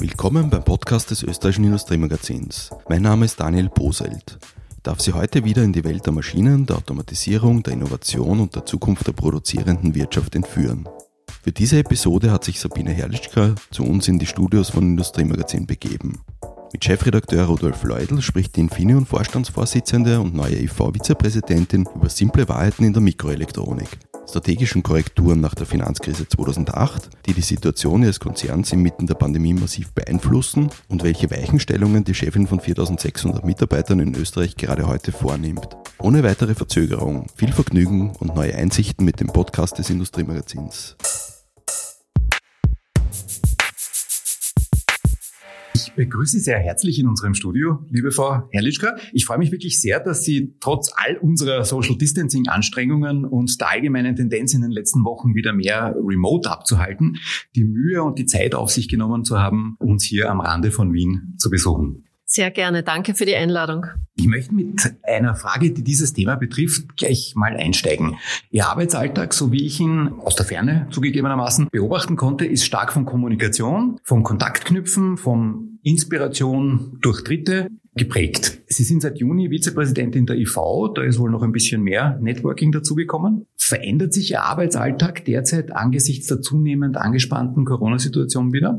Willkommen beim Podcast des österreichischen Industriemagazins. Mein Name ist Daniel Boselt. Ich darf Sie heute wieder in die Welt der Maschinen, der Automatisierung, der Innovation und der Zukunft der produzierenden Wirtschaft entführen. Für diese Episode hat sich Sabine Herrlichka zu uns in die Studios von Industriemagazin begeben. Mit Chefredakteur Rudolf Leudl spricht die Infineon Vorstandsvorsitzende und neue IV-Vizepräsidentin über simple Wahrheiten in der Mikroelektronik, strategischen Korrekturen nach der Finanzkrise 2008, die die Situation ihres Konzerns inmitten der Pandemie massiv beeinflussen und welche Weichenstellungen die Chefin von 4600 Mitarbeitern in Österreich gerade heute vornimmt. Ohne weitere Verzögerung, viel Vergnügen und neue Einsichten mit dem Podcast des Industriemagazins. Ich begrüße Sie sehr herzlich in unserem Studio, liebe Frau Herrlischka. Ich freue mich wirklich sehr, dass Sie trotz all unserer Social Distancing Anstrengungen und der allgemeinen Tendenz in den letzten Wochen wieder mehr remote abzuhalten, die Mühe und die Zeit auf sich genommen zu haben, uns hier am Rande von Wien zu besuchen. Sehr gerne. Danke für die Einladung. Ich möchte mit einer Frage, die dieses Thema betrifft, gleich mal einsteigen. Ihr Arbeitsalltag, so wie ich ihn aus der Ferne zugegebenermaßen beobachten konnte, ist stark von Kommunikation, vom Kontaktknüpfen, von Inspiration durch Dritte geprägt. Sie sind seit Juni Vizepräsidentin der IV, da ist wohl noch ein bisschen mehr Networking dazugekommen. Verändert sich Ihr Arbeitsalltag derzeit angesichts der zunehmend angespannten Corona-Situation wieder?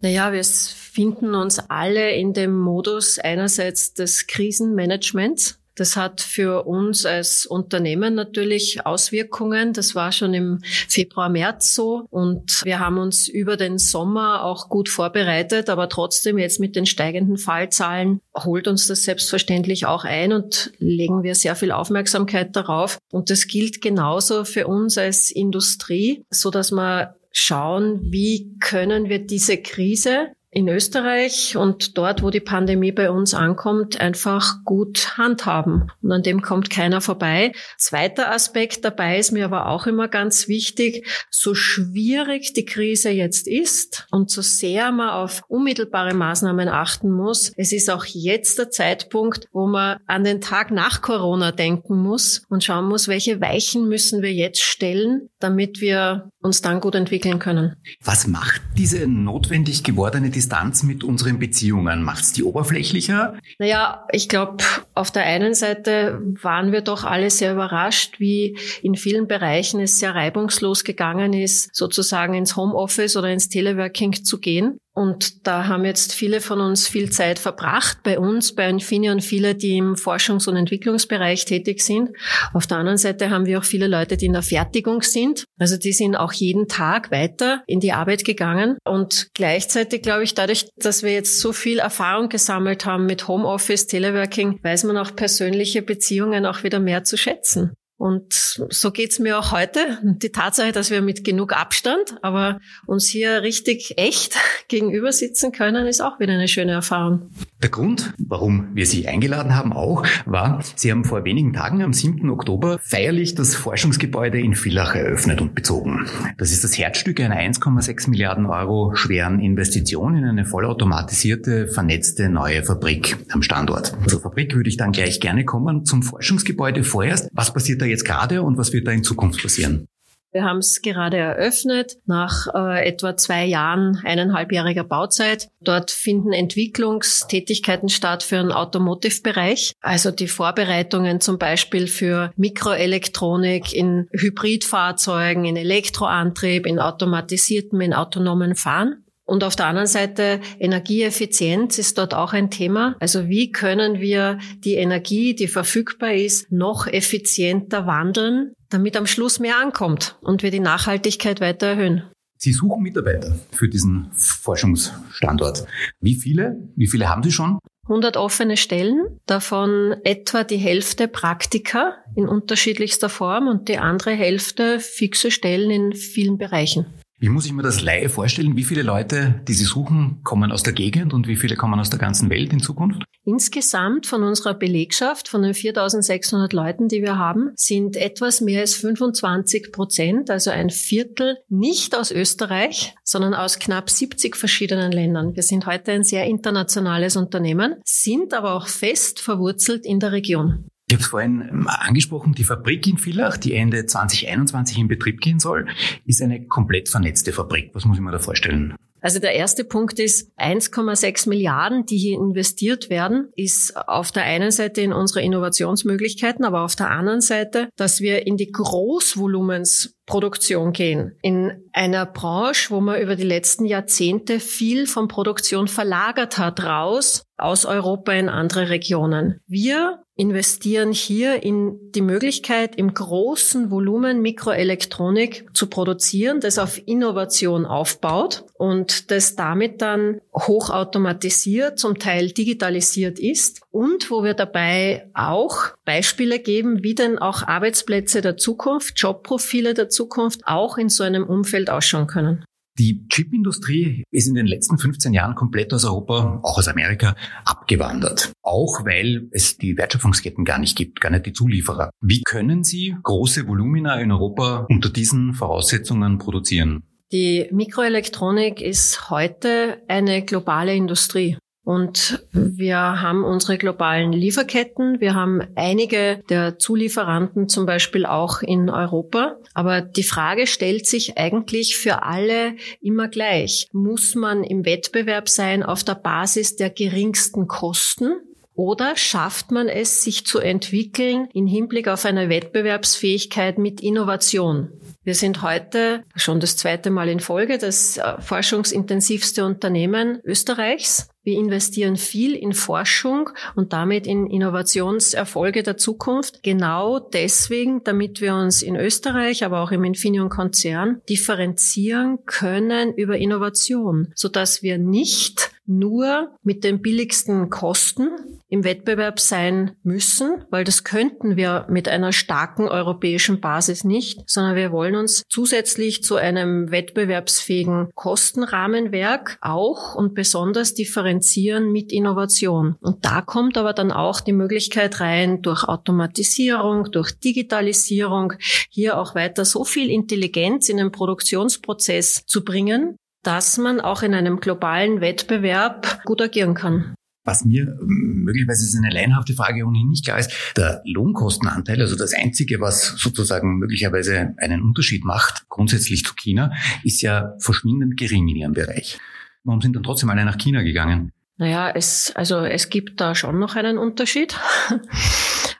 Naja, wir finden uns alle in dem Modus einerseits des Krisenmanagements. Das hat für uns als Unternehmen natürlich Auswirkungen. Das war schon im Februar, März so. Und wir haben uns über den Sommer auch gut vorbereitet. Aber trotzdem jetzt mit den steigenden Fallzahlen holt uns das selbstverständlich auch ein und legen wir sehr viel Aufmerksamkeit darauf. Und das gilt genauso für uns als Industrie, so dass man schauen, wie können wir diese Krise in Österreich und dort, wo die Pandemie bei uns ankommt, einfach gut handhaben. Und an dem kommt keiner vorbei. Zweiter Aspekt dabei ist mir aber auch immer ganz wichtig, so schwierig die Krise jetzt ist und so sehr man auf unmittelbare Maßnahmen achten muss, es ist auch jetzt der Zeitpunkt, wo man an den Tag nach Corona denken muss und schauen muss, welche Weichen müssen wir jetzt stellen, damit wir uns dann gut entwickeln können. Was macht diese notwendig gewordene Distanz mit unseren Beziehungen? Macht es die oberflächlicher? Naja, ich glaube, auf der einen Seite waren wir doch alle sehr überrascht, wie in vielen Bereichen es sehr reibungslos gegangen ist, sozusagen ins Homeoffice oder ins Teleworking zu gehen. Und da haben jetzt viele von uns viel Zeit verbracht, bei uns, bei Infineon, viele, die im Forschungs- und Entwicklungsbereich tätig sind. Auf der anderen Seite haben wir auch viele Leute, die in der Fertigung sind. Also die sind auch jeden Tag weiter in die Arbeit gegangen. Und gleichzeitig glaube ich, dadurch, dass wir jetzt so viel Erfahrung gesammelt haben mit Homeoffice, Teleworking, weiß man auch persönliche Beziehungen auch wieder mehr zu schätzen. Und so geht's mir auch heute. Die Tatsache, dass wir mit genug Abstand, aber uns hier richtig echt gegenüber sitzen können, ist auch wieder eine schöne Erfahrung. Der Grund, warum wir Sie eingeladen haben, auch war, Sie haben vor wenigen Tagen am 7. Oktober feierlich das Forschungsgebäude in Villach eröffnet und bezogen. Das ist das Herzstück einer 1,6 Milliarden Euro schweren Investition in eine vollautomatisierte, vernetzte neue Fabrik am Standort. Zur Fabrik würde ich dann gleich gerne kommen. Zum Forschungsgebäude vorerst. Was passiert da jetzt gerade und was wird da in Zukunft passieren? Wir haben es gerade eröffnet nach äh, etwa zwei Jahren, eineinhalbjähriger Bauzeit. Dort finden Entwicklungstätigkeiten statt für den Automotive-Bereich. Also die Vorbereitungen zum Beispiel für Mikroelektronik in Hybridfahrzeugen, in Elektroantrieb, in automatisiertem, in autonomen Fahren. Und auf der anderen Seite Energieeffizienz ist dort auch ein Thema. Also wie können wir die Energie, die verfügbar ist, noch effizienter wandeln, damit am Schluss mehr ankommt und wir die Nachhaltigkeit weiter erhöhen. Sie suchen Mitarbeiter für diesen Forschungsstandort. Wie viele? Wie viele haben Sie schon? 100 offene Stellen, davon etwa die Hälfte Praktika in unterschiedlichster Form und die andere Hälfte fixe Stellen in vielen Bereichen. Wie muss ich mir das Laie vorstellen? Wie viele Leute, die Sie suchen, kommen aus der Gegend und wie viele kommen aus der ganzen Welt in Zukunft? Insgesamt von unserer Belegschaft, von den 4600 Leuten, die wir haben, sind etwas mehr als 25 Prozent, also ein Viertel, nicht aus Österreich, sondern aus knapp 70 verschiedenen Ländern. Wir sind heute ein sehr internationales Unternehmen, sind aber auch fest verwurzelt in der Region. Ich habe es vorhin ähm, angesprochen, die Fabrik in Villach, die Ende 2021 in Betrieb gehen soll, ist eine komplett vernetzte Fabrik. Was muss ich mir da vorstellen? Also der erste Punkt ist 1,6 Milliarden, die hier investiert werden, ist auf der einen Seite in unsere Innovationsmöglichkeiten, aber auf der anderen Seite, dass wir in die Großvolumens Produktion gehen. In einer Branche, wo man über die letzten Jahrzehnte viel von Produktion verlagert hat, raus aus Europa in andere Regionen. Wir investieren hier in die Möglichkeit, im großen Volumen Mikroelektronik zu produzieren, das auf Innovation aufbaut und das damit dann hochautomatisiert, zum Teil digitalisiert ist und wo wir dabei auch Beispiele geben, wie denn auch Arbeitsplätze der Zukunft, Jobprofile der Zukunft auch in so einem Umfeld ausschauen können. Die Chipindustrie ist in den letzten 15 Jahren komplett aus Europa, auch aus Amerika, abgewandert. Auch weil es die Wertschöpfungsketten gar nicht gibt, gar nicht die Zulieferer. Wie können Sie große Volumina in Europa unter diesen Voraussetzungen produzieren? Die Mikroelektronik ist heute eine globale Industrie. Und wir haben unsere globalen Lieferketten. Wir haben einige der Zulieferanten zum Beispiel auch in Europa. Aber die Frage stellt sich eigentlich für alle immer gleich. Muss man im Wettbewerb sein auf der Basis der geringsten Kosten? Oder schafft man es, sich zu entwickeln im Hinblick auf eine Wettbewerbsfähigkeit mit Innovation? Wir sind heute schon das zweite Mal in Folge das äh, forschungsintensivste Unternehmen Österreichs. Wir investieren viel in Forschung und damit in Innovationserfolge der Zukunft. Genau deswegen, damit wir uns in Österreich, aber auch im Infineon-Konzern differenzieren können über Innovation, sodass wir nicht nur mit den billigsten Kosten im Wettbewerb sein müssen, weil das könnten wir mit einer starken europäischen Basis nicht, sondern wir wollen uns zusätzlich zu einem wettbewerbsfähigen Kostenrahmenwerk auch und besonders differenzieren mit Innovation. Und da kommt aber dann auch die Möglichkeit rein, durch Automatisierung, durch Digitalisierung hier auch weiter so viel Intelligenz in den Produktionsprozess zu bringen, dass man auch in einem globalen Wettbewerb gut agieren kann. Was mir möglicherweise ist eine leinhafte Frage ohnehin nicht klar ist, der Lohnkostenanteil, also das Einzige, was sozusagen möglicherweise einen Unterschied macht, grundsätzlich zu China, ist ja verschwindend gering in ihrem Bereich. Warum sind dann trotzdem alle nach China gegangen? Naja, es, also es gibt da schon noch einen Unterschied.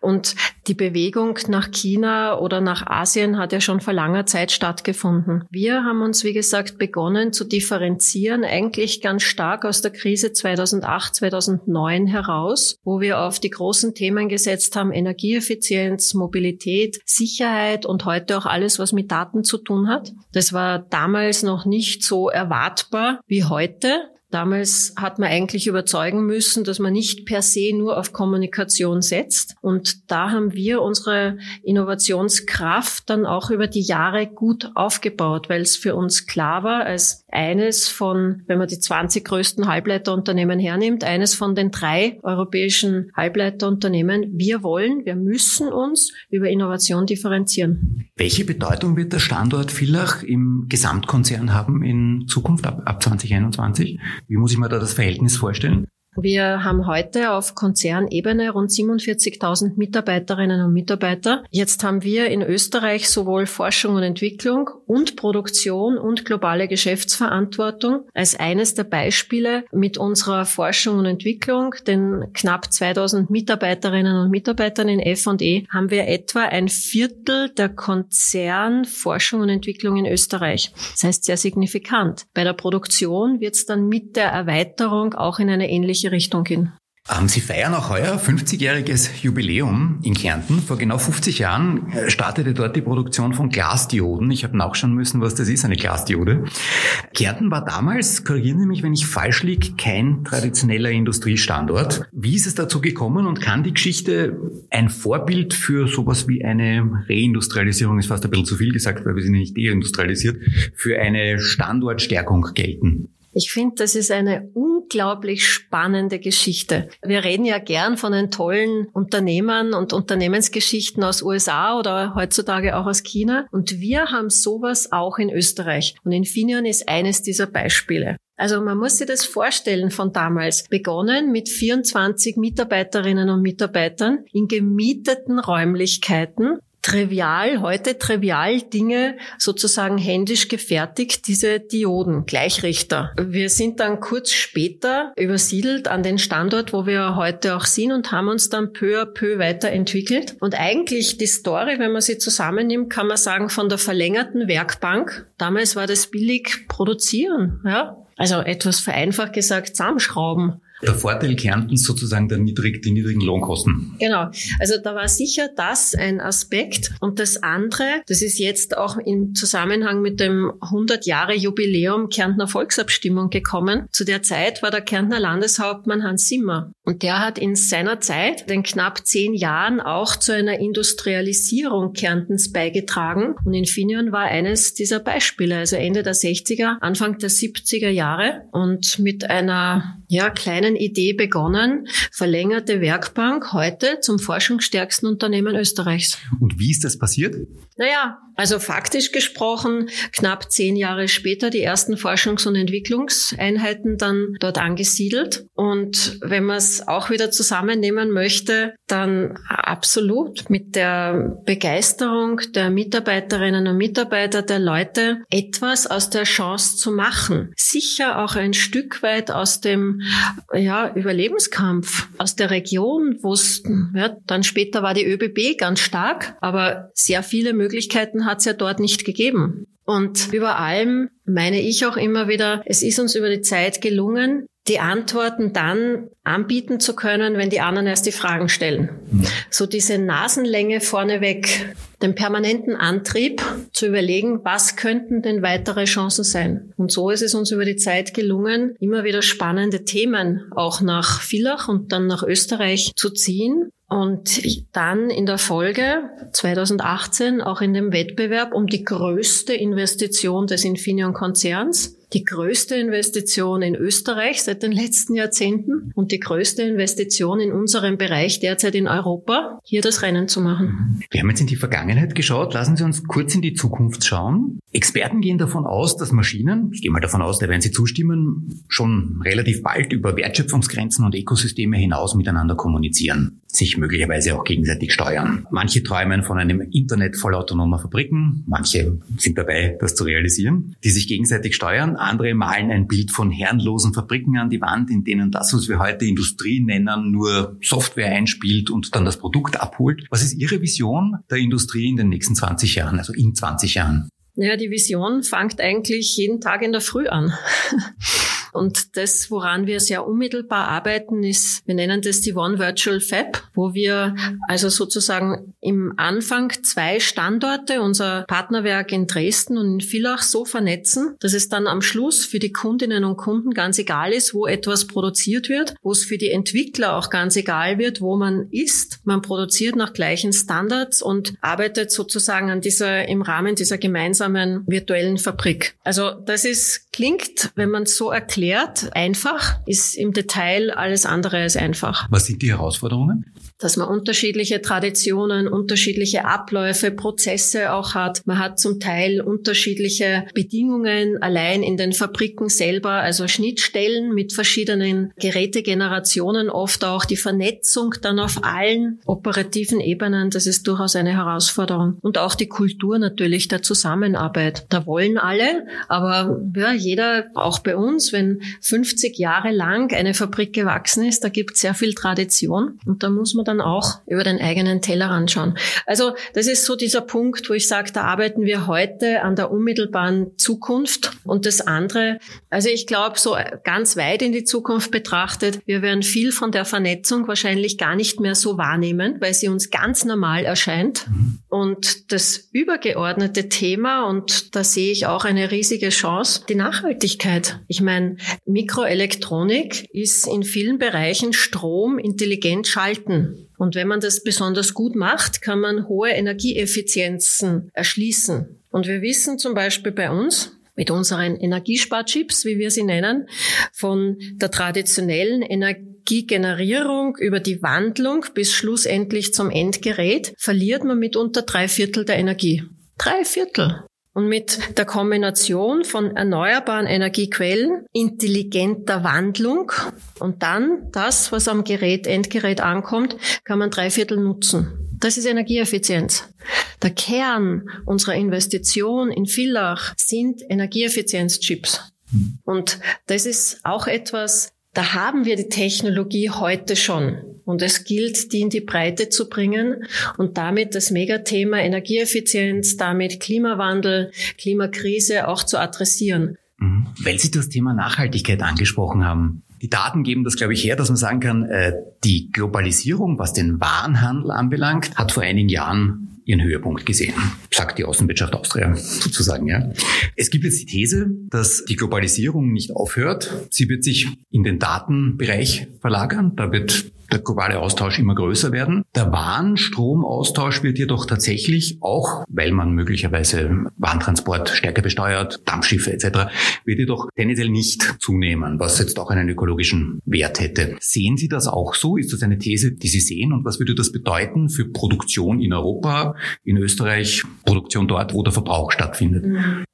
Und die Bewegung nach China oder nach Asien hat ja schon vor langer Zeit stattgefunden. Wir haben uns, wie gesagt, begonnen zu differenzieren, eigentlich ganz stark aus der Krise 2008, 2009 heraus, wo wir auf die großen Themen gesetzt haben, Energieeffizienz, Mobilität, Sicherheit und heute auch alles, was mit Daten zu tun hat. Das war damals noch nicht so erwartbar wie heute. Damals hat man eigentlich überzeugen müssen, dass man nicht per se nur auf Kommunikation setzt. Und da haben wir unsere Innovationskraft dann auch über die Jahre gut aufgebaut, weil es für uns klar war, als eines von, wenn man die 20 größten Halbleiterunternehmen hernimmt, eines von den drei europäischen Halbleiterunternehmen, wir wollen, wir müssen uns über Innovation differenzieren. Welche Bedeutung wird der Standort Villach im Gesamtkonzern haben in Zukunft ab, ab 2021? Wie muss ich mir da das Verhältnis vorstellen? Wir haben heute auf Konzernebene rund 47.000 Mitarbeiterinnen und Mitarbeiter. Jetzt haben wir in Österreich sowohl Forschung und Entwicklung und Produktion und globale Geschäftsverantwortung als eines der Beispiele mit unserer Forschung und Entwicklung, den knapp 2000 Mitarbeiterinnen und Mitarbeitern in F&E, haben wir etwa ein Viertel der Konzernforschung und Entwicklung in Österreich. Das heißt sehr signifikant. Bei der Produktion wird es dann mit der Erweiterung auch in eine ähnliche Richtung gehen. Sie feiern auch heuer 50-jähriges Jubiläum in Kärnten. Vor genau 50 Jahren äh, startete dort die Produktion von Glasdioden. Ich habe nachschauen müssen, was das ist, eine Glasdiode. Kärnten war damals, korrigieren Sie mich, wenn ich falsch liege, kein traditioneller Industriestandort. Wie ist es dazu gekommen und kann die Geschichte ein Vorbild für sowas wie eine Reindustrialisierung, ist fast ein bisschen zu viel gesagt, weil wir sind nicht deindustrialisiert, für eine Standortstärkung gelten? Ich finde, das ist eine unglaublich spannende Geschichte. Wir reden ja gern von den tollen Unternehmern und Unternehmensgeschichten aus USA oder heutzutage auch aus China. Und wir haben sowas auch in Österreich. Und Infineon ist eines dieser Beispiele. Also man muss sich das vorstellen von damals. Begonnen mit 24 Mitarbeiterinnen und Mitarbeitern in gemieteten Räumlichkeiten trivial, heute trivial Dinge sozusagen händisch gefertigt, diese Dioden, Gleichrichter. Wir sind dann kurz später übersiedelt an den Standort, wo wir heute auch sind und haben uns dann peu à peu weiterentwickelt. Und eigentlich die Story, wenn man sie zusammennimmt, kann man sagen, von der verlängerten Werkbank. Damals war das billig produzieren, ja. Also etwas vereinfacht gesagt, zusammenschrauben. Der Vorteil Kärntens sozusagen der niedrig, die niedrigen Lohnkosten. Genau. Also da war sicher das ein Aspekt. Und das andere, das ist jetzt auch im Zusammenhang mit dem 100 Jahre Jubiläum Kärntner Volksabstimmung gekommen. Zu der Zeit war der Kärntner Landeshauptmann Hans Simmer. Und der hat in seiner Zeit, den knapp zehn Jahren, auch zu einer Industrialisierung Kärntens beigetragen. Und Infineon war eines dieser Beispiele. Also Ende der 60er, Anfang der 70er Jahre. Und mit einer, ja, kleinen kleinen Idee begonnen, verlängerte Werkbank heute zum forschungsstärksten Unternehmen Österreichs. Und wie ist das passiert? Naja, also faktisch gesprochen, knapp zehn Jahre später die ersten Forschungs- und Entwicklungseinheiten dann dort angesiedelt. Und wenn man es auch wieder zusammennehmen möchte, dann absolut mit der Begeisterung der Mitarbeiterinnen und Mitarbeiter, der Leute, etwas aus der Chance zu machen. Sicher auch ein Stück weit aus dem ja, Überlebenskampf, aus der Region, wo es, ja, dann später war die ÖBB ganz stark, aber sehr viele Möglichkeiten Möglichkeiten hat es ja dort nicht gegeben. Und über allem meine ich auch immer wieder, es ist uns über die Zeit gelungen, die Antworten dann anbieten zu können, wenn die anderen erst die Fragen stellen. Mhm. So diese Nasenlänge vorneweg, den permanenten Antrieb zu überlegen, was könnten denn weitere Chancen sein. Und so ist es uns über die Zeit gelungen, immer wieder spannende Themen auch nach Villach und dann nach Österreich zu ziehen und dann in der Folge 2018 auch in dem Wettbewerb um die größte Investition des Infineon-Konzerns die größte Investition in Österreich seit den letzten Jahrzehnten und die größte Investition in unserem Bereich derzeit in Europa, hier das Rennen zu machen. Wir haben jetzt in die Vergangenheit geschaut. Lassen Sie uns kurz in die Zukunft schauen. Experten gehen davon aus, dass Maschinen, ich gehe mal davon aus, da werden Sie zustimmen, schon relativ bald über Wertschöpfungsgrenzen und Ökosysteme hinaus miteinander kommunizieren sich möglicherweise auch gegenseitig steuern. Manche träumen von einem Internet voller autonomer Fabriken, manche sind dabei, das zu realisieren, die sich gegenseitig steuern. Andere malen ein Bild von herrenlosen Fabriken an die Wand, in denen das, was wir heute Industrie nennen, nur Software einspielt und dann das Produkt abholt. Was ist Ihre Vision der Industrie in den nächsten 20 Jahren, also in 20 Jahren? Ja, die Vision fängt eigentlich jeden Tag in der Früh an. Und das, woran wir sehr unmittelbar arbeiten, ist, wir nennen das die One Virtual Fab, wo wir also sozusagen im Anfang zwei Standorte, unser Partnerwerk in Dresden und in Villach so vernetzen, dass es dann am Schluss für die Kundinnen und Kunden ganz egal ist, wo etwas produziert wird, wo es für die Entwickler auch ganz egal wird, wo man ist. Man produziert nach gleichen Standards und arbeitet sozusagen an dieser, im Rahmen dieser gemeinsamen virtuellen Fabrik. Also das ist, klingt, wenn man es so erklärt, erklärt. Einfach ist im Detail alles andere als einfach. Was sind die Herausforderungen? Dass man unterschiedliche Traditionen, unterschiedliche Abläufe, Prozesse auch hat. Man hat zum Teil unterschiedliche Bedingungen allein in den Fabriken selber, also Schnittstellen mit verschiedenen Gerätegenerationen, oft auch die Vernetzung dann auf allen operativen Ebenen. Das ist durchaus eine Herausforderung. Und auch die Kultur natürlich der Zusammenarbeit. Da wollen alle, aber ja, jeder, auch bei uns, wenn 50 Jahre lang eine Fabrik gewachsen ist, da gibt es sehr viel Tradition und da muss man dann auch über den eigenen Teller anschauen. Also das ist so dieser Punkt, wo ich sage, da arbeiten wir heute an der unmittelbaren Zukunft. Und das andere, also ich glaube, so ganz weit in die Zukunft betrachtet, wir werden viel von der Vernetzung wahrscheinlich gar nicht mehr so wahrnehmen, weil sie uns ganz normal erscheint. Und das übergeordnete Thema, und da sehe ich auch eine riesige Chance, die Nachhaltigkeit. Ich meine, Mikroelektronik ist in vielen Bereichen Strom intelligent schalten. Und wenn man das besonders gut macht, kann man hohe Energieeffizienzen erschließen. Und wir wissen zum Beispiel bei uns, mit unseren Energiesparchips, wie wir sie nennen, von der traditionellen Energiegenerierung über die Wandlung bis schlussendlich zum Endgerät, verliert man mitunter drei Viertel der Energie. Drei Viertel. Und mit der Kombination von erneuerbaren Energiequellen, intelligenter Wandlung und dann das, was am Gerät, Endgerät ankommt, kann man drei Viertel nutzen. Das ist Energieeffizienz. Der Kern unserer Investition in Villach sind Energieeffizienzchips. Und das ist auch etwas, da haben wir die Technologie heute schon. Und es gilt, die in die Breite zu bringen und damit das Megathema Energieeffizienz, damit Klimawandel, Klimakrise auch zu adressieren. Mhm. Weil Sie das Thema Nachhaltigkeit angesprochen haben. Die Daten geben das, glaube ich, her, dass man sagen kann, äh, die Globalisierung, was den Warenhandel anbelangt, hat vor einigen Jahren ihren Höhepunkt gesehen, sagt die Außenwirtschaft Austria sozusagen. Ja. Es gibt jetzt die These, dass die Globalisierung nicht aufhört. Sie wird sich in den Datenbereich verlagern. Da wird der globale Austausch immer größer werden. Der Warenstromaustausch wird jedoch tatsächlich auch, weil man möglicherweise Warentransport stärker besteuert, Dampfschiffe etc., wird jedoch tendenziell nicht zunehmen, was jetzt auch einen ökologischen Wert hätte. Sehen Sie das auch so? Ist das eine These, die Sie sehen? Und was würde das bedeuten für Produktion in Europa, in Österreich, Produktion dort, wo der Verbrauch stattfindet?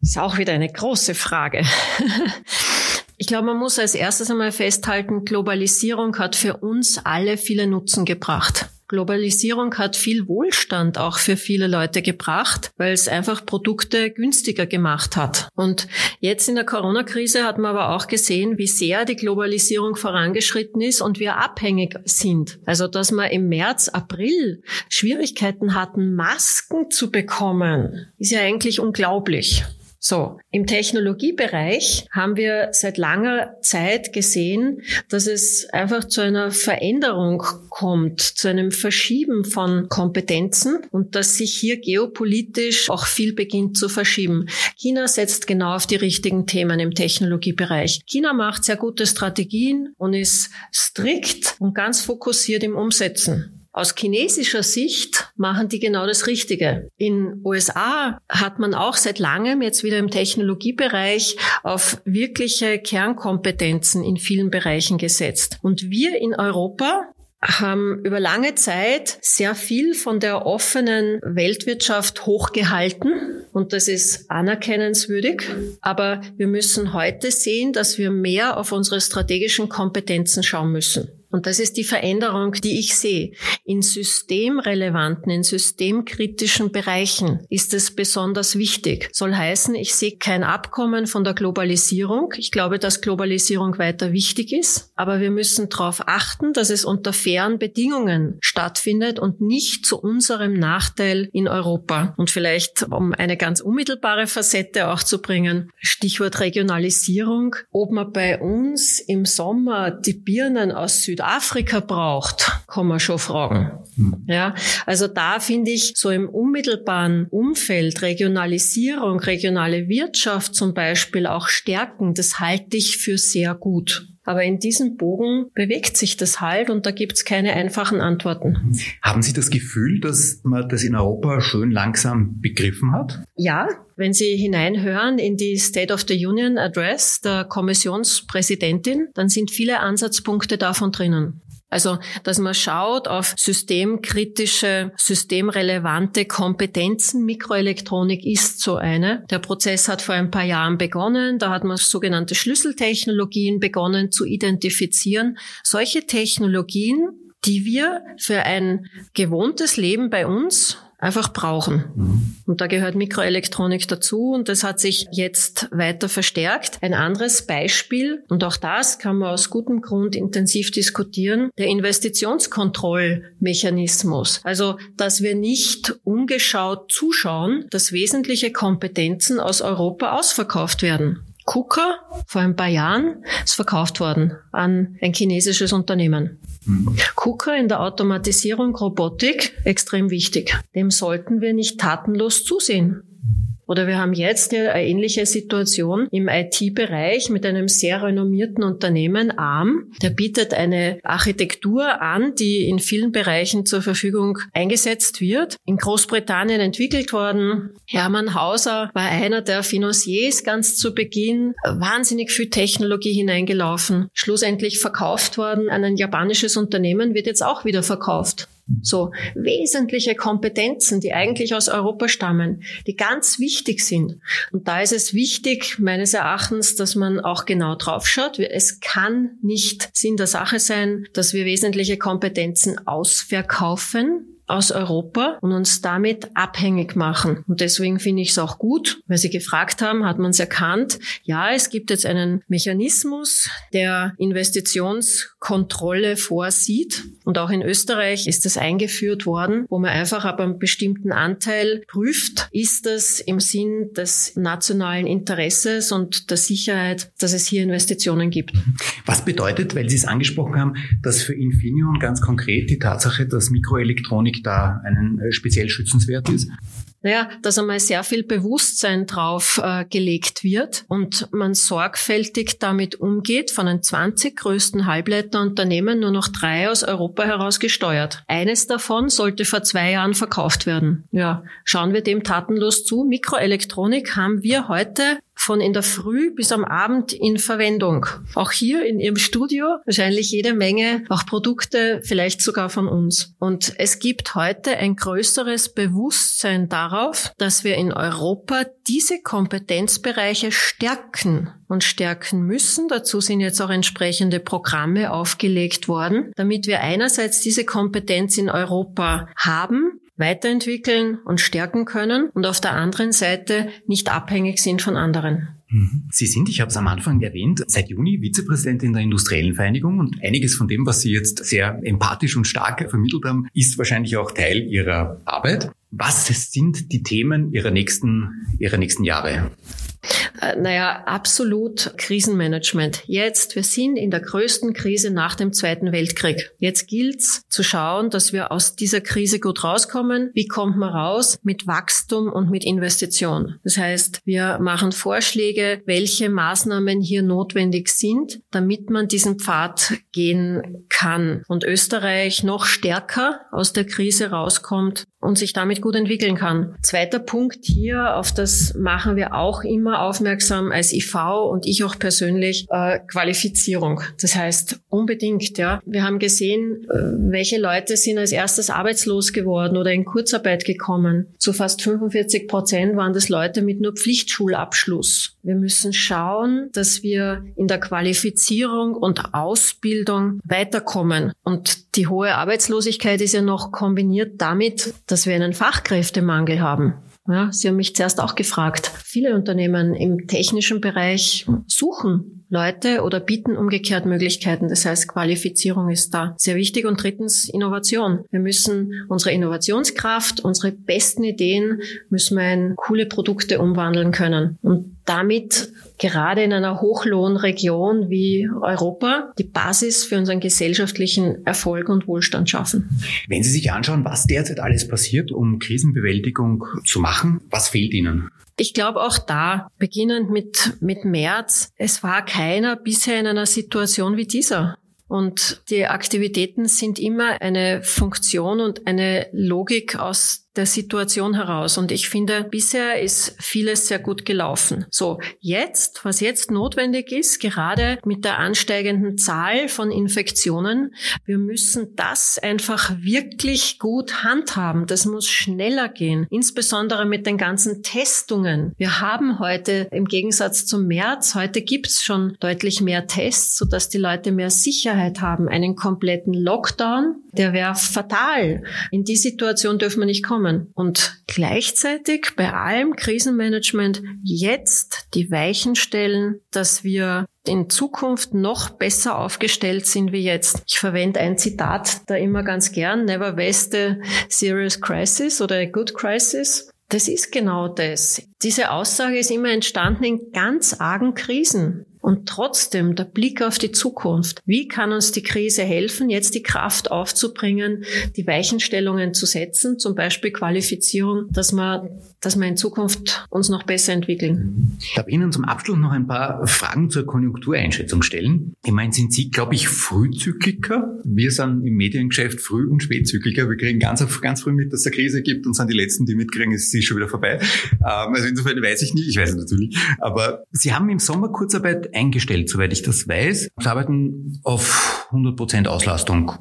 Ist auch wieder eine große Frage. Ich glaube, man muss als erstes einmal festhalten, Globalisierung hat für uns alle viele Nutzen gebracht. Globalisierung hat viel Wohlstand auch für viele Leute gebracht, weil es einfach Produkte günstiger gemacht hat. Und jetzt in der Corona-Krise hat man aber auch gesehen, wie sehr die Globalisierung vorangeschritten ist und wir abhängig sind. Also, dass wir im März, April Schwierigkeiten hatten, Masken zu bekommen, ist ja eigentlich unglaublich. So, im Technologiebereich haben wir seit langer Zeit gesehen, dass es einfach zu einer Veränderung kommt, zu einem Verschieben von Kompetenzen und dass sich hier geopolitisch auch viel beginnt zu verschieben. China setzt genau auf die richtigen Themen im Technologiebereich. China macht sehr gute Strategien und ist strikt und ganz fokussiert im Umsetzen. Aus chinesischer Sicht machen die genau das Richtige. In USA hat man auch seit langem jetzt wieder im Technologiebereich auf wirkliche Kernkompetenzen in vielen Bereichen gesetzt. Und wir in Europa haben über lange Zeit sehr viel von der offenen Weltwirtschaft hochgehalten und das ist anerkennenswürdig. Aber wir müssen heute sehen, dass wir mehr auf unsere strategischen Kompetenzen schauen müssen. Und das ist die Veränderung, die ich sehe. In systemrelevanten, in systemkritischen Bereichen ist es besonders wichtig. Soll heißen, ich sehe kein Abkommen von der Globalisierung. Ich glaube, dass Globalisierung weiter wichtig ist. Aber wir müssen darauf achten, dass es unter fairen Bedingungen stattfindet und nicht zu unserem Nachteil in Europa. Und vielleicht, um eine ganz unmittelbare Facette auch zu bringen, Stichwort Regionalisierung, ob man bei uns im Sommer die Birnen aus Südafrika Südafrika braucht, kann man schon fragen. Mhm. Ja, also da finde ich so im unmittelbaren Umfeld Regionalisierung, regionale Wirtschaft zum Beispiel auch stärken, das halte ich für sehr gut. Aber in diesem Bogen bewegt sich das halt und da gibt's keine einfachen Antworten. Haben Sie das Gefühl, dass man das in Europa schön langsam begriffen hat? Ja, wenn Sie hineinhören in die State of the Union Address der Kommissionspräsidentin, dann sind viele Ansatzpunkte davon drinnen. Also, dass man schaut auf systemkritische, systemrelevante Kompetenzen. Mikroelektronik ist so eine. Der Prozess hat vor ein paar Jahren begonnen. Da hat man sogenannte Schlüsseltechnologien begonnen zu identifizieren. Solche Technologien, die wir für ein gewohntes Leben bei uns einfach brauchen. Mhm. Und da gehört Mikroelektronik dazu und das hat sich jetzt weiter verstärkt. Ein anderes Beispiel, und auch das kann man aus gutem Grund intensiv diskutieren, der Investitionskontrollmechanismus. Also, dass wir nicht ungeschaut zuschauen, dass wesentliche Kompetenzen aus Europa ausverkauft werden. KUKA vor ein paar Jahren ist verkauft worden an ein chinesisches Unternehmen. Mhm. KUKA in der Automatisierung Robotik extrem wichtig. Dem sollten wir nicht tatenlos zusehen. Oder wir haben jetzt eine ähnliche Situation im IT-Bereich mit einem sehr renommierten Unternehmen, ARM. Der bietet eine Architektur an, die in vielen Bereichen zur Verfügung eingesetzt wird. In Großbritannien entwickelt worden. Hermann Hauser war einer der Financiers ganz zu Beginn. Wahnsinnig viel Technologie hineingelaufen. Schlussendlich verkauft worden an ein japanisches Unternehmen, wird jetzt auch wieder verkauft. So wesentliche Kompetenzen, die eigentlich aus Europa stammen, die ganz wichtig sind. Und da ist es wichtig, meines Erachtens, dass man auch genau draufschaut. Es kann nicht Sinn der Sache sein, dass wir wesentliche Kompetenzen ausverkaufen, aus Europa und uns damit abhängig machen. Und deswegen finde ich es auch gut, weil Sie gefragt haben, hat man es erkannt. Ja, es gibt jetzt einen Mechanismus, der Investitionskontrolle vorsieht. Und auch in Österreich ist das eingeführt worden, wo man einfach ab einem bestimmten Anteil prüft, ist das im Sinn des nationalen Interesses und der Sicherheit, dass es hier Investitionen gibt. Was bedeutet, weil Sie es angesprochen haben, dass für Infineon ganz konkret die Tatsache, dass Mikroelektronik da einen äh, speziell schützenswert ist? Naja, dass einmal sehr viel Bewusstsein drauf äh, gelegt wird und man sorgfältig damit umgeht, von den 20 größten Halbleiterunternehmen nur noch drei aus Europa heraus gesteuert. Eines davon sollte vor zwei Jahren verkauft werden. Ja, schauen wir dem tatenlos zu. Mikroelektronik haben wir heute von in der Früh bis am Abend in Verwendung. Auch hier in Ihrem Studio wahrscheinlich jede Menge, auch Produkte, vielleicht sogar von uns. Und es gibt heute ein größeres Bewusstsein darauf, dass wir in Europa diese Kompetenzbereiche stärken und stärken müssen. Dazu sind jetzt auch entsprechende Programme aufgelegt worden, damit wir einerseits diese Kompetenz in Europa haben, weiterentwickeln und stärken können und auf der anderen Seite nicht abhängig sind von anderen. Mhm. Sie sind, ich habe es am Anfang erwähnt, seit Juni Vizepräsidentin der Industriellen Vereinigung und einiges von dem, was Sie jetzt sehr empathisch und stark vermittelt haben, ist wahrscheinlich auch Teil Ihrer Arbeit. Was sind die Themen Ihrer nächsten, Ihrer nächsten Jahre? Äh, naja, absolut Krisenmanagement. Jetzt, wir sind in der größten Krise nach dem Zweiten Weltkrieg. Jetzt gilt's zu schauen, dass wir aus dieser Krise gut rauskommen. Wie kommt man raus? Mit Wachstum und mit Investition. Das heißt, wir machen Vorschläge, welche Maßnahmen hier notwendig sind, damit man diesen Pfad gehen kann und Österreich noch stärker aus der Krise rauskommt und sich damit gut entwickeln kann. Zweiter Punkt hier, auf das machen wir auch immer aufmerksam als IV und ich auch persönlich, äh, Qualifizierung. Das heißt, unbedingt, ja. Wir haben gesehen, äh, welche Leute sind als erstes arbeitslos geworden oder in Kurzarbeit gekommen. Zu fast 45 Prozent waren das Leute mit nur Pflichtschulabschluss. Wir müssen schauen, dass wir in der Qualifizierung und Ausbildung weiterkommen. Und die hohe Arbeitslosigkeit ist ja noch kombiniert damit, dass wir einen Fachkräftemangel haben. Ja, Sie haben mich zuerst auch gefragt. Viele Unternehmen im technischen Bereich suchen Leute oder bieten umgekehrt Möglichkeiten. Das heißt, Qualifizierung ist da sehr wichtig. Und drittens Innovation. Wir müssen unsere Innovationskraft, unsere besten Ideen, müssen wir in coole Produkte umwandeln können. Und damit gerade in einer Hochlohnregion wie Europa die Basis für unseren gesellschaftlichen Erfolg und Wohlstand schaffen. Wenn Sie sich anschauen, was derzeit alles passiert, um Krisenbewältigung zu machen, was fehlt Ihnen? Ich glaube auch da, beginnend mit, mit März, es war keiner bisher in einer Situation wie dieser. Und die Aktivitäten sind immer eine Funktion und eine Logik aus der Situation heraus. Und ich finde, bisher ist vieles sehr gut gelaufen. So, jetzt, was jetzt notwendig ist, gerade mit der ansteigenden Zahl von Infektionen, wir müssen das einfach wirklich gut handhaben. Das muss schneller gehen, insbesondere mit den ganzen Testungen. Wir haben heute im Gegensatz zum März, heute gibt's schon deutlich mehr Tests, sodass die Leute mehr Sicherheit haben. Einen kompletten Lockdown, der wäre fatal. In die Situation dürfen wir nicht kommen kommen. Und gleichzeitig bei allem Krisenmanagement jetzt die Weichen stellen, dass wir in Zukunft noch besser aufgestellt sind wie jetzt. Ich verwende ein Zitat da immer ganz gern, never waste a serious crisis oder a good crisis. Das ist genau das. Diese Aussage ist immer entstanden in ganz argen Krisen. Und trotzdem der Blick auf die Zukunft. Wie kann uns die Krise helfen, jetzt die Kraft aufzubringen, die Weichenstellungen zu setzen, zum Beispiel Qualifizierung, dass wir, dass wir in Zukunft uns noch besser entwickeln? Darf ich Ihnen zum Abschluss noch ein paar Fragen zur Konjunktureinschätzung stellen? Ich meine, sind Sie, glaube ich, Frühzykliker? Wir sind im Mediengeschäft Früh- und Spätzykliker. Wir kriegen ganz, ganz früh mit, dass es eine Krise gibt und sind die Letzten, die mitkriegen, es ist schon wieder vorbei. Ähm, also insofern weiß ich nicht, ich weiß es natürlich. Aber Sie haben im Sommer Kurzarbeit eingestellt, soweit ich das weiß. Sie arbeiten auf 100% Auslastung?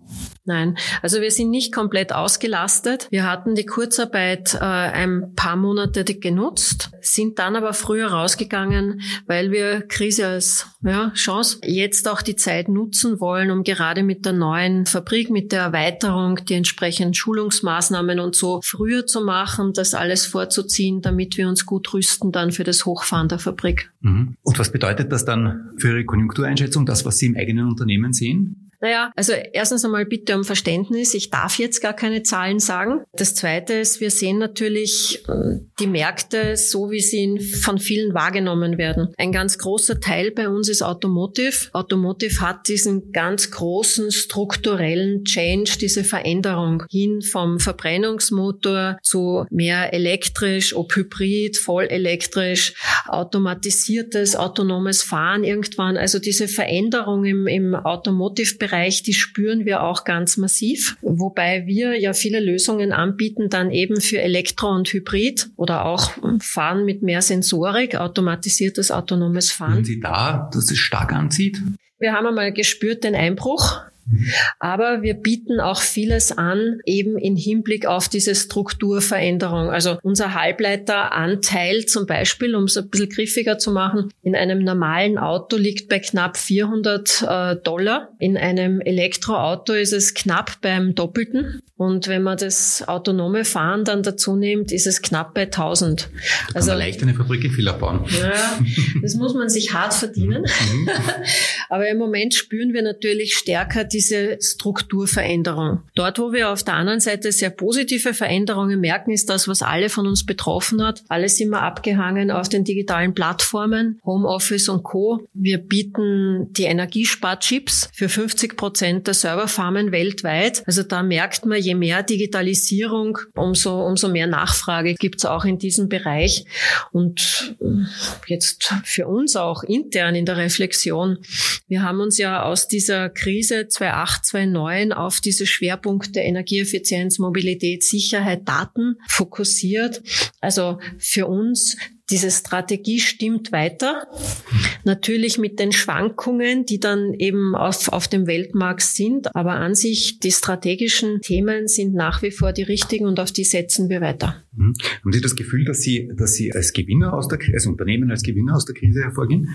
Nein, also wir sind nicht komplett ausgelastet. Wir hatten die Kurzarbeit äh, ein paar Monate genutzt, sind dann aber früher rausgegangen, weil wir Krise als ja, Chance jetzt auch die Zeit nutzen wollen, um gerade mit der neuen Fabrik, mit der Erweiterung, die entsprechenden Schulungsmaßnahmen und so früher zu machen, das alles vorzuziehen, damit wir uns gut rüsten dann für das Hochfahren der Fabrik. Mhm. Und was bedeutet das dann für Ihre Konjunktureinschätzung, das, was Sie im eigenen Unternehmen sehen? Naja, also erstens einmal bitte um Verständnis. Ich darf jetzt gar keine Zahlen sagen. Das Zweite ist, wir sehen natürlich äh, die Märkte so, wie sie von vielen wahrgenommen werden. Ein ganz großer Teil bei uns ist Automotive. Automotive hat diesen ganz großen strukturellen Change, diese Veränderung hin vom Verbrennungsmotor zu mehr elektrisch, ob hybrid, voll elektrisch, automatisiertes, autonomes Fahren irgendwann. Also diese Veränderung im, im Automotive-Bereich Bereich, die spüren wir auch ganz massiv, wobei wir ja viele Lösungen anbieten, dann eben für Elektro und Hybrid oder auch Fahren mit mehr Sensorik, automatisiertes autonomes Fahren. Sehen Sie da, dass es stark anzieht? Wir haben einmal gespürt den Einbruch aber wir bieten auch vieles an, eben in Hinblick auf diese Strukturveränderung. Also unser Halbleiteranteil zum Beispiel, um es ein bisschen griffiger zu machen, in einem normalen Auto liegt bei knapp 400 äh, Dollar. In einem Elektroauto ist es knapp beim Doppelten. Und wenn man das autonome Fahren dann dazu nimmt, ist es knapp bei 1000. Da also, leicht eine Fabrik in Villa bauen. Ja, das muss man sich hart verdienen. Mhm. Aber im Moment spüren wir natürlich stärker diese Strukturveränderung. Dort, wo wir auf der anderen Seite sehr positive Veränderungen merken, ist das, was alle von uns betroffen hat. Alles immer abgehangen auf den digitalen Plattformen, Homeoffice und Co. Wir bieten die Energiesparchips für 50 Prozent der Serverfarmen weltweit. Also da merkt man, je mehr Digitalisierung, umso, umso mehr Nachfrage gibt es auch in diesem Bereich. Und jetzt für uns auch intern in der Reflexion. Wir haben uns ja aus dieser Krise 2008, 2009 auf diese Schwerpunkte Energieeffizienz, Mobilität, Sicherheit, Daten fokussiert. Also für uns diese Strategie stimmt weiter. Natürlich mit den Schwankungen, die dann eben auf, auf dem Weltmarkt sind. Aber an sich, die strategischen Themen sind nach wie vor die richtigen und auf die setzen wir weiter. Mhm. Haben Sie das Gefühl, dass Sie, dass Sie als Gewinner aus der als Unternehmen als Gewinner aus der Krise hervorgehen?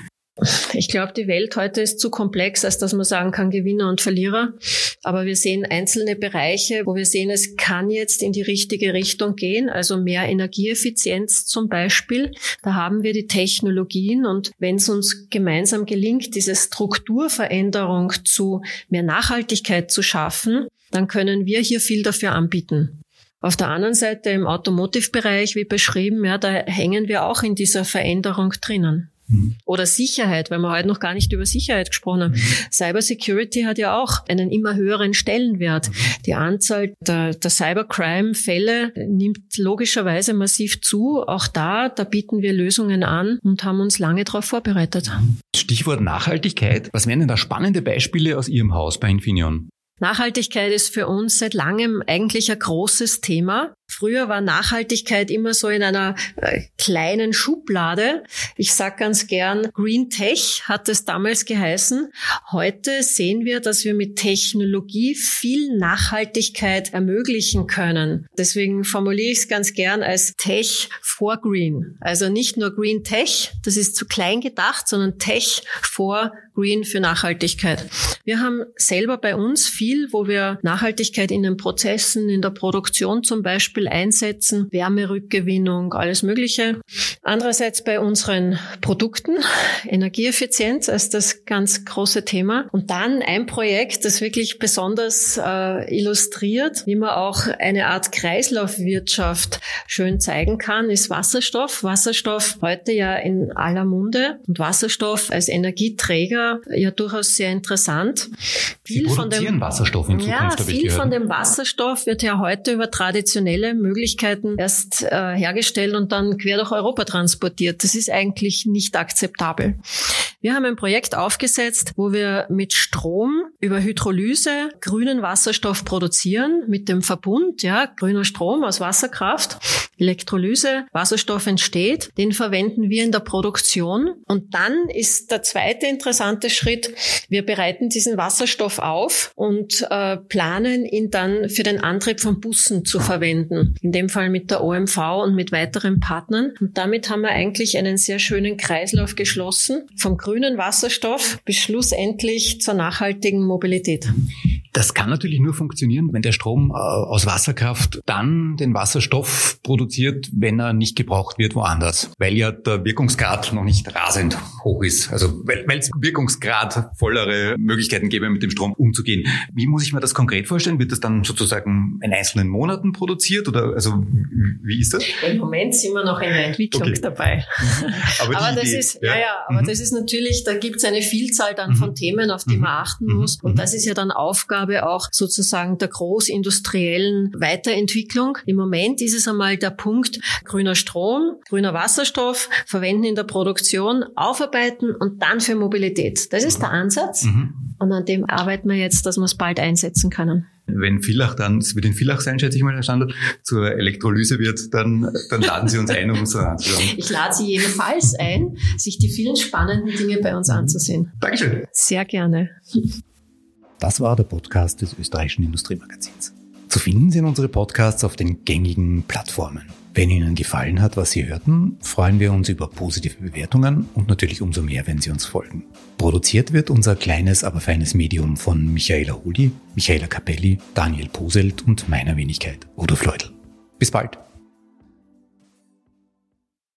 Ich glaube, die Welt heute ist zu komplex, als dass man sagen kann Gewinner und Verlierer. Aber wir sehen einzelne Bereiche, wo wir sehen, es kann jetzt in die richtige Richtung gehen. Also mehr Energieeffizienz zum Beispiel. Da haben wir die Technologien und wenn es uns gemeinsam gelingt, diese Strukturveränderung zu mehr Nachhaltigkeit zu schaffen, dann können wir hier viel dafür anbieten. Auf der anderen Seite im Automotive-Bereich, wie beschrieben, ja, da hängen wir auch in dieser Veränderung drinnen. Mhm. Oder Sicherheit, weil wir heute noch gar nicht über Sicherheit gesprochen haben. Mhm. Cybersecurity hat ja auch einen immer höheren Stellenwert. Mhm. Die Anzahl der, der Cybercrime-Fälle nimmt logischerweise massiv zu. Auch da, da bieten wir Lösungen an und haben uns lange darauf vorbereitet. Stichwort Nachhaltigkeit. Was wären denn da spannende Beispiele aus Ihrem Haus bei Infineon? Nachhaltigkeit ist für uns seit langem eigentlich ein großes Thema. Früher war Nachhaltigkeit immer so in einer äh, kleinen Schublade. Ich sag ganz gern, Green Tech hat es damals geheißen. Heute sehen wir, dass wir mit Technologie viel Nachhaltigkeit ermöglichen können. Deswegen formuliere ich es ganz gern als Tech for Green. Also nicht nur Green Tech, das ist zu klein gedacht, sondern Tech for Green für Nachhaltigkeit. Wir haben selber bei uns viel, wo wir Nachhaltigkeit in den Prozessen, in der Produktion zum Beispiel Beispiel einsetzen, Wärmerückgewinnung, alles Mögliche. Andererseits bei unseren Produkten, Energieeffizienz als das ganz große Thema. Und dann ein Projekt, das wirklich besonders äh, illustriert, wie man auch eine Art Kreislaufwirtschaft schön zeigen kann, ist Wasserstoff. Wasserstoff heute ja in aller Munde und Wasserstoff als Energieträger ja durchaus sehr interessant. Viel von dem Wasserstoff in Zukunft. Ja, viel von dem Wasserstoff wird ja heute über traditionelle viele Möglichkeiten erst äh, hergestellt und dann quer durch Europa transportiert. Das ist eigentlich nicht akzeptabel. Wir haben ein Projekt aufgesetzt, wo wir mit Strom über Hydrolyse grünen Wasserstoff produzieren mit dem Verbund, ja, grüner Strom aus Wasserkraft, Elektrolyse, Wasserstoff entsteht, den verwenden wir in der Produktion. Und dann ist der zweite interessante Schritt, wir bereiten diesen Wasserstoff auf und äh, planen ihn dann für den Antrieb von Bussen zu verwenden, in dem Fall mit der OMV und mit weiteren Partnern. Und damit haben wir eigentlich einen sehr schönen Kreislauf geschlossen, vom grünen Wasserstoff bis schlussendlich zur nachhaltigen Mobilität. Das kann natürlich nur funktionieren, wenn der Strom äh, aus Wasserkraft dann den Wasserstoff produziert, wenn er nicht gebraucht wird woanders, weil ja der Wirkungsgrad noch nicht rasend hoch ist. Also weil es Wirkungsgrad vollere Möglichkeiten gäbe, mit dem Strom umzugehen. Wie muss ich mir das konkret vorstellen? Wird das dann sozusagen in einzelnen Monaten produziert oder also wie ist das? Im Moment sind wir noch in der Entwicklung okay. dabei. aber, aber das Idee, ist ja, ja, aber mhm. das ist natürlich, da gibt es eine Vielzahl dann mhm. von Themen, auf die mhm. man achten muss und mhm. das ist ja dann Aufgabe Aufgabe auch sozusagen der großindustriellen Weiterentwicklung. Im Moment ist es einmal der Punkt grüner Strom, grüner Wasserstoff, verwenden in der Produktion, aufarbeiten und dann für Mobilität. Das ist der Ansatz. Mhm. Und an dem arbeiten wir jetzt, dass wir es bald einsetzen können. Wenn Villach dann, es wird in Villach sein, schätze ich mal, der Standort, zur Elektrolyse wird, dann, dann laden Sie uns ein, um uns dann anzuschauen. Ich lade Sie jedenfalls ein, sich die vielen spannenden Dinge bei uns anzusehen. Dankeschön. Sehr gerne. Das war der Podcast des österreichischen Industriemagazins. Zu finden sind unsere Podcasts auf den gängigen Plattformen. Wenn Ihnen gefallen hat, was Sie hörten, freuen wir uns über positive Bewertungen und natürlich umso mehr, wenn Sie uns folgen. Produziert wird unser kleines, aber feines Medium von Michaela Huli, Michaela Capelli, Daniel Poselt und meiner Wenigkeit, Udo Fleudel. Bis bald!